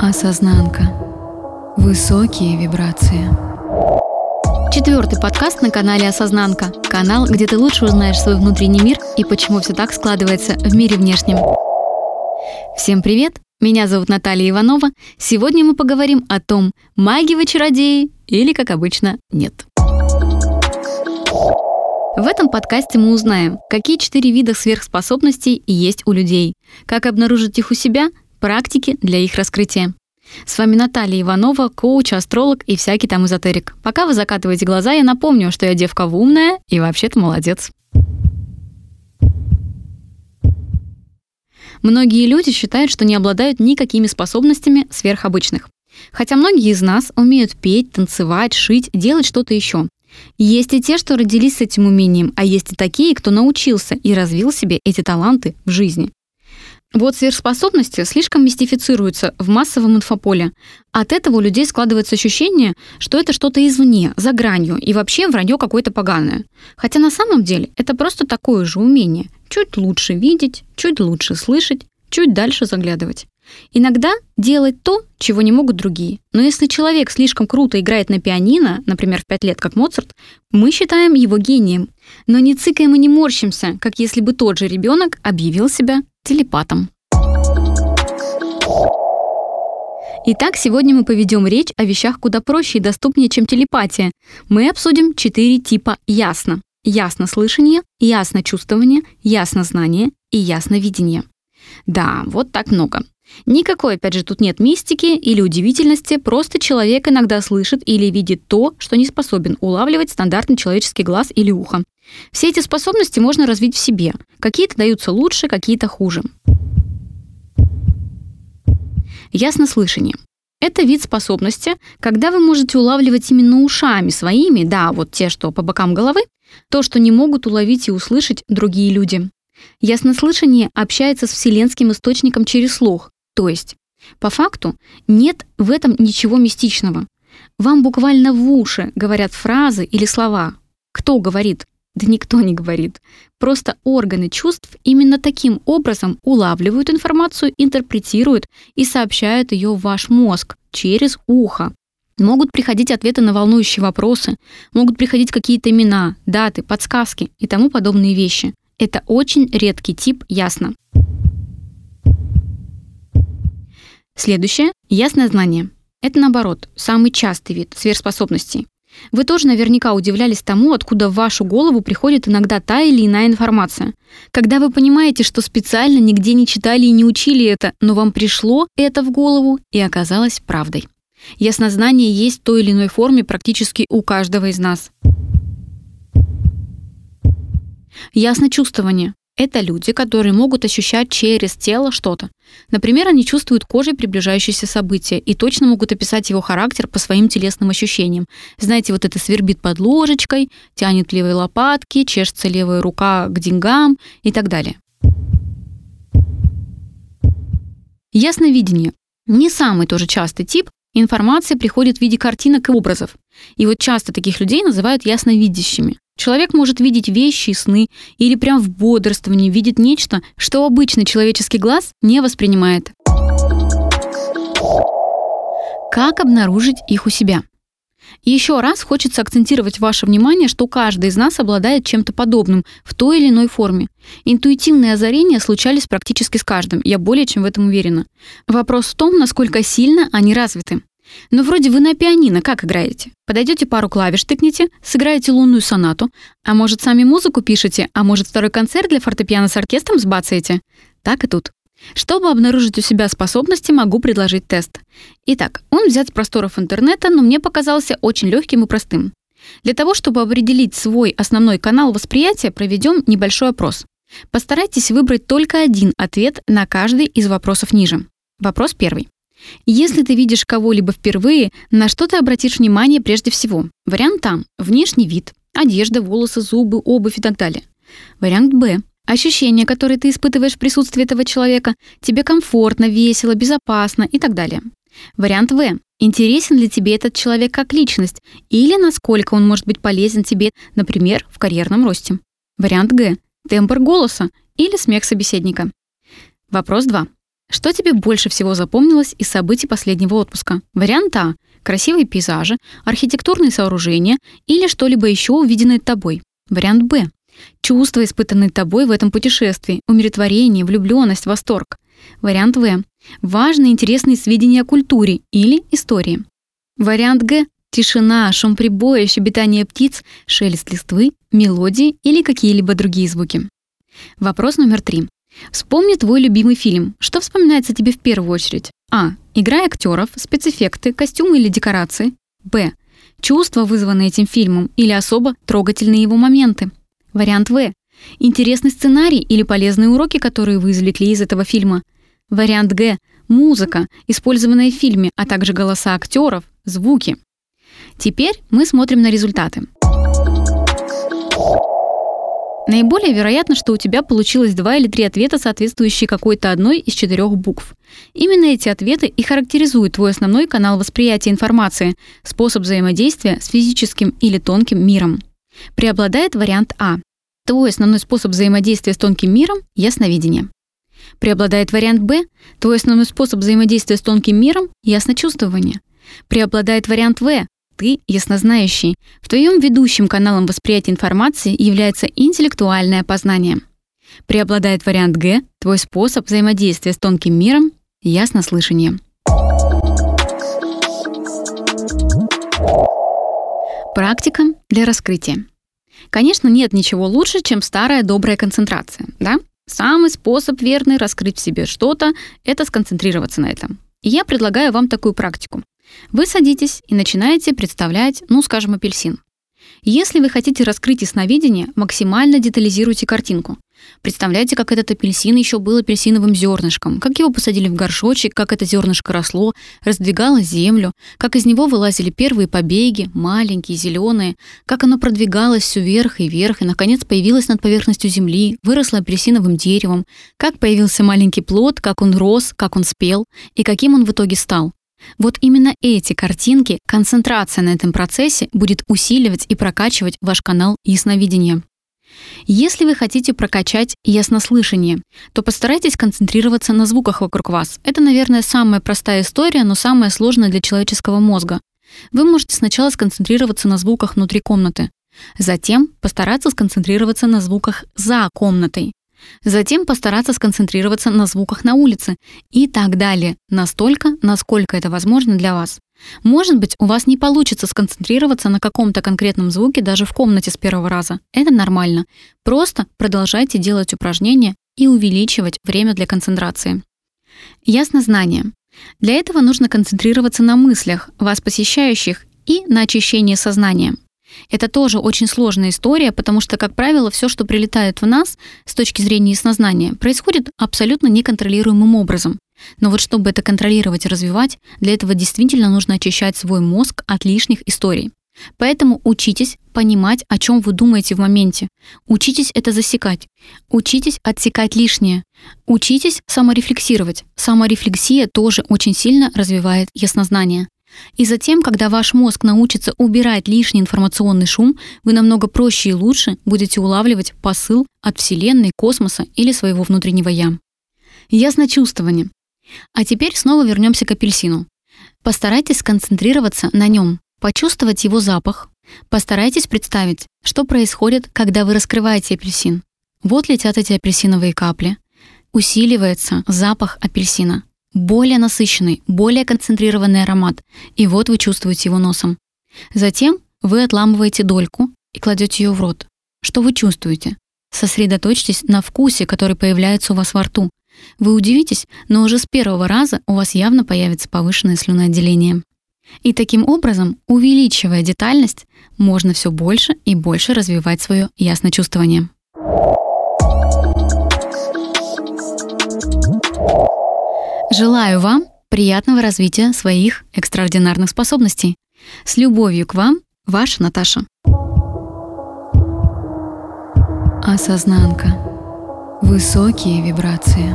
Осознанка. Высокие вибрации. Четвертый подкаст на канале Осознанка. Канал, где ты лучше узнаешь свой внутренний мир и почему все так складывается в мире внешнем. Всем привет! Меня зовут Наталья Иванова. Сегодня мы поговорим о том, маги вы чародеи или, как обычно, нет. В этом подкасте мы узнаем, какие четыре вида сверхспособностей есть у людей, как обнаружить их у себя, практики для их раскрытия. С вами Наталья Иванова, коуч, астролог и всякий там эзотерик. Пока вы закатываете глаза, я напомню, что я девка умная и вообще-то молодец. Многие люди считают, что не обладают никакими способностями сверхобычных. Хотя многие из нас умеют петь, танцевать, шить, делать что-то еще. Есть и те, что родились с этим умением, а есть и такие, кто научился и развил себе эти таланты в жизни. Вот сверхспособности слишком мистифицируются в массовом инфополе. От этого у людей складывается ощущение, что это что-то извне, за гранью, и вообще вранье какое-то поганое. Хотя на самом деле это просто такое же умение. Чуть лучше видеть, чуть лучше слышать, чуть дальше заглядывать. Иногда делать то, чего не могут другие. Но если человек слишком круто играет на пианино, например, в 5 лет, как Моцарт, мы считаем его гением. Но не цикаем и не морщимся, как если бы тот же ребенок объявил себя телепатом. Итак, сегодня мы поведем речь о вещах куда проще и доступнее, чем телепатия. Мы обсудим четыре типа ясно. Ясно слышание, ясно чувствование, ясно знание и ясно видение. Да, вот так много. Никакой, опять же, тут нет мистики или удивительности, просто человек иногда слышит или видит то, что не способен улавливать стандартный человеческий глаз или ухо. Все эти способности можно развить в себе. Какие-то даются лучше, какие-то хуже. Яснослышание. Это вид способности, когда вы можете улавливать именно ушами своими, да, вот те, что по бокам головы, то, что не могут уловить и услышать другие люди. Яснослышание общается с вселенским источником через слух, то есть, по факту, нет в этом ничего мистичного. Вам буквально в уши говорят фразы или слова. Кто говорит? Да никто не говорит. Просто органы чувств именно таким образом улавливают информацию, интерпретируют и сообщают ее в ваш мозг через ухо. Могут приходить ответы на волнующие вопросы, могут приходить какие-то имена, даты, подсказки и тому подобные вещи. Это очень редкий тип ясно. Следующее – ясное знание. Это, наоборот, самый частый вид сверхспособностей. Вы тоже наверняка удивлялись тому, откуда в вашу голову приходит иногда та или иная информация. Когда вы понимаете, что специально нигде не читали и не учили это, но вам пришло это в голову и оказалось правдой. Яснознание есть в той или иной форме практически у каждого из нас. Ясночувствование. Это люди, которые могут ощущать через тело что-то. Например, они чувствуют кожей приближающееся событие и точно могут описать его характер по своим телесным ощущениям. Знаете, вот это свербит под ложечкой, тянет левой лопатки, чешется левая рука к деньгам и так далее. Ясновидение. Не самый тоже частый тип, информация приходит в виде картинок и образов. И вот часто таких людей называют ясновидящими. Человек может видеть вещи и сны, или прям в бодрствовании видит нечто, что обычный человеческий глаз не воспринимает. Как обнаружить их у себя? еще раз хочется акцентировать ваше внимание, что каждый из нас обладает чем-то подобным в той или иной форме. Интуитивные озарения случались практически с каждым, я более чем в этом уверена. Вопрос в том, насколько сильно они развиты. Ну, вроде вы на пианино как играете? Подойдете пару клавиш тыкнете, сыграете лунную сонату, а может сами музыку пишете, а может второй концерт для фортепиано с оркестром сбацаете? Так и тут. Чтобы обнаружить у себя способности, могу предложить тест. Итак, он взят с просторов интернета, но мне показался очень легким и простым. Для того, чтобы определить свой основной канал восприятия, проведем небольшой опрос. Постарайтесь выбрать только один ответ на каждый из вопросов ниже. Вопрос первый. Если ты видишь кого-либо впервые, на что ты обратишь внимание прежде всего? Вариант А – внешний вид, одежда, волосы, зубы, обувь и так далее. Вариант Б – ощущения, которые ты испытываешь в присутствии этого человека, тебе комфортно, весело, безопасно и так далее. Вариант В – интересен ли тебе этот человек как личность или насколько он может быть полезен тебе, например, в карьерном росте. Вариант Г – тембр голоса или смех собеседника. Вопрос 2. Что тебе больше всего запомнилось из событий последнего отпуска? Вариант А – красивые пейзажи, архитектурные сооружения или что-либо еще увиденное тобой. Вариант Б – чувства, испытанные тобой в этом путешествии, умиротворение, влюбленность, восторг. Вариант В – важные интересные сведения о культуре или истории. Вариант Г – тишина, шум прибоя, щебетание птиц, шелест листвы, мелодии или какие-либо другие звуки. Вопрос номер три. Вспомни твой любимый фильм. Что вспоминается тебе в первую очередь? А. Игра актеров, спецэффекты, костюмы или декорации. Б. Чувства, вызванные этим фильмом, или особо трогательные его моменты. Вариант В. Интересный сценарий или полезные уроки, которые вы извлекли из этого фильма. Вариант Г. Музыка, использованная в фильме, а также голоса актеров, звуки. Теперь мы смотрим на результаты. Наиболее вероятно, что у тебя получилось два или три ответа, соответствующие какой-то одной из четырех букв. Именно эти ответы и характеризуют твой основной канал восприятия информации, способ взаимодействия с физическим или тонким миром. Преобладает вариант А. Твой основной способ взаимодействия с тонким миром — ясновидение. Преобладает вариант Б. Твой основной способ взаимодействия с тонким миром — ясночувствование. Преобладает вариант В ты яснознающий. В твоем ведущим каналом восприятия информации является интеллектуальное познание. Преобладает вариант Г, твой способ взаимодействия с тонким миром — яснослышание. Практика для раскрытия. Конечно, нет ничего лучше, чем старая добрая концентрация, да? Самый способ верный раскрыть в себе что-то — это сконцентрироваться на этом. И я предлагаю вам такую практику. Вы садитесь и начинаете представлять, ну, скажем, апельсин. Если вы хотите раскрыть ясновидение, максимально детализируйте картинку. Представляете, как этот апельсин еще был апельсиновым зернышком, как его посадили в горшочек, как это зернышко росло, раздвигало землю, как из него вылазили первые побеги, маленькие, зеленые, как оно продвигалось все вверх и вверх, и, наконец, появилось над поверхностью земли, выросло апельсиновым деревом, как появился маленький плод, как он рос, как он спел, и каким он в итоге стал. Вот именно эти картинки, концентрация на этом процессе будет усиливать и прокачивать ваш канал ясновидения. Если вы хотите прокачать яснослышание, то постарайтесь концентрироваться на звуках вокруг вас. Это, наверное, самая простая история, но самая сложная для человеческого мозга. Вы можете сначала сконцентрироваться на звуках внутри комнаты, затем постараться сконцентрироваться на звуках за комнатой, Затем постараться сконцентрироваться на звуках на улице и так далее, настолько, насколько это возможно для вас. Может быть, у вас не получится сконцентрироваться на каком-то конкретном звуке даже в комнате с первого раза. Это нормально. Просто продолжайте делать упражнения и увеличивать время для концентрации. Ясно знание. Для этого нужно концентрироваться на мыслях, вас посещающих, и на очищении сознания. Это тоже очень сложная история, потому что, как правило, все, что прилетает в нас с точки зрения яснознания, происходит абсолютно неконтролируемым образом. Но вот чтобы это контролировать и развивать, для этого действительно нужно очищать свой мозг от лишних историй. Поэтому учитесь понимать, о чем вы думаете в моменте. Учитесь это засекать. Учитесь отсекать лишнее. Учитесь саморефлексировать. Саморефлексия тоже очень сильно развивает яснознание. И затем, когда ваш мозг научится убирать лишний информационный шум, вы намного проще и лучше будете улавливать посыл от Вселенной, космоса или своего внутреннего «я». Ясночувствование. А теперь снова вернемся к апельсину. Постарайтесь сконцентрироваться на нем, почувствовать его запах. Постарайтесь представить, что происходит, когда вы раскрываете апельсин. Вот летят эти апельсиновые капли. Усиливается запах апельсина более насыщенный, более концентрированный аромат, и вот вы чувствуете его носом. Затем вы отламываете дольку и кладете ее в рот. Что вы чувствуете? Сосредоточьтесь на вкусе, который появляется у вас во рту. Вы удивитесь, но уже с первого раза у вас явно появится повышенное слюноотделение. И таким образом, увеличивая детальность, можно все больше и больше развивать свое ясночувствование. Желаю вам приятного развития своих экстраординарных способностей. С любовью к вам, ваша Наташа. Осознанка. Высокие вибрации.